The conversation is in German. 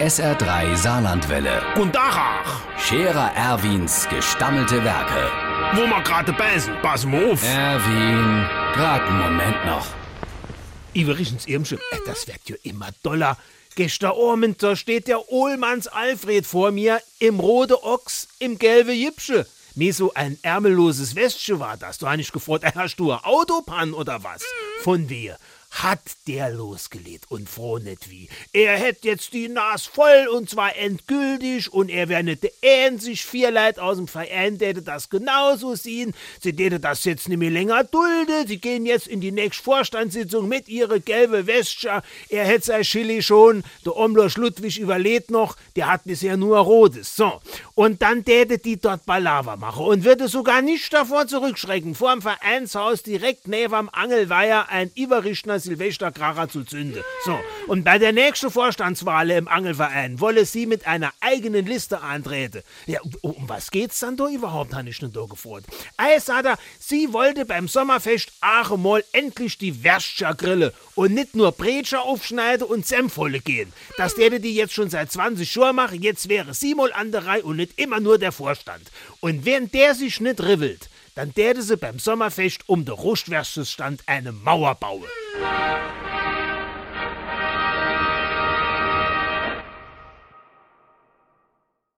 SR3 Saarlandwelle. Und Dachach, Scherer Erwins gestammelte Werke. wo wir gerade beißen, pass mal auf. Erwin, grad einen Moment noch. Iverichens Irmsche, äh, das wird ja immer doller. Gestern Abend, da steht der Ohlmanns Alfred vor mir im rote Ochs, im gelbe Jipsche. Mir so ein ärmelloses Westchen war das. Du hast nicht gefragt, äh, hast du ein Autopann oder was? Von dir. Hat der losgelegt und froh nicht wie. Er hätt jetzt die Nas voll und zwar endgültig und er wär nicht der einzig vier Leute aus dem Verein, der das genauso sehen. Sie täte das jetzt nicht mehr länger dulde. Sie gehen jetzt in die nächste Vorstandssitzung mit ihre gelbe Westscher. Er hätt sein Chili schon. Der Omlosch Ludwig überlebt noch. Der hat bisher nur rotes. So. Und dann täte die dort Balava machen und würde sogar nicht davor zurückschrecken, vor dem Vereinshaus direkt neben am Angelweiher ein Silvesterkracher zu zünden. So. Und bei der nächsten Vorstandswahl im Angelverein wolle sie mit einer eigenen Liste antreten. Ja, um, was geht's dann da überhaupt, habe ich nicht da gefragt. Eis hat er, sie wollte beim Sommerfest Aachen mal endlich die Wärscher Grille und nicht nur Bretscher aufschneiden und Senfvolle gehen. Das täte die jetzt schon seit 20 Jahren machen, jetzt wäre sie mal an der Reihe und nicht immer nur der Vorstand. Und wenn der sich nicht rivelt, dann täte sie beim Sommerfest um den Rustwärtsstand eine Mauer bauen.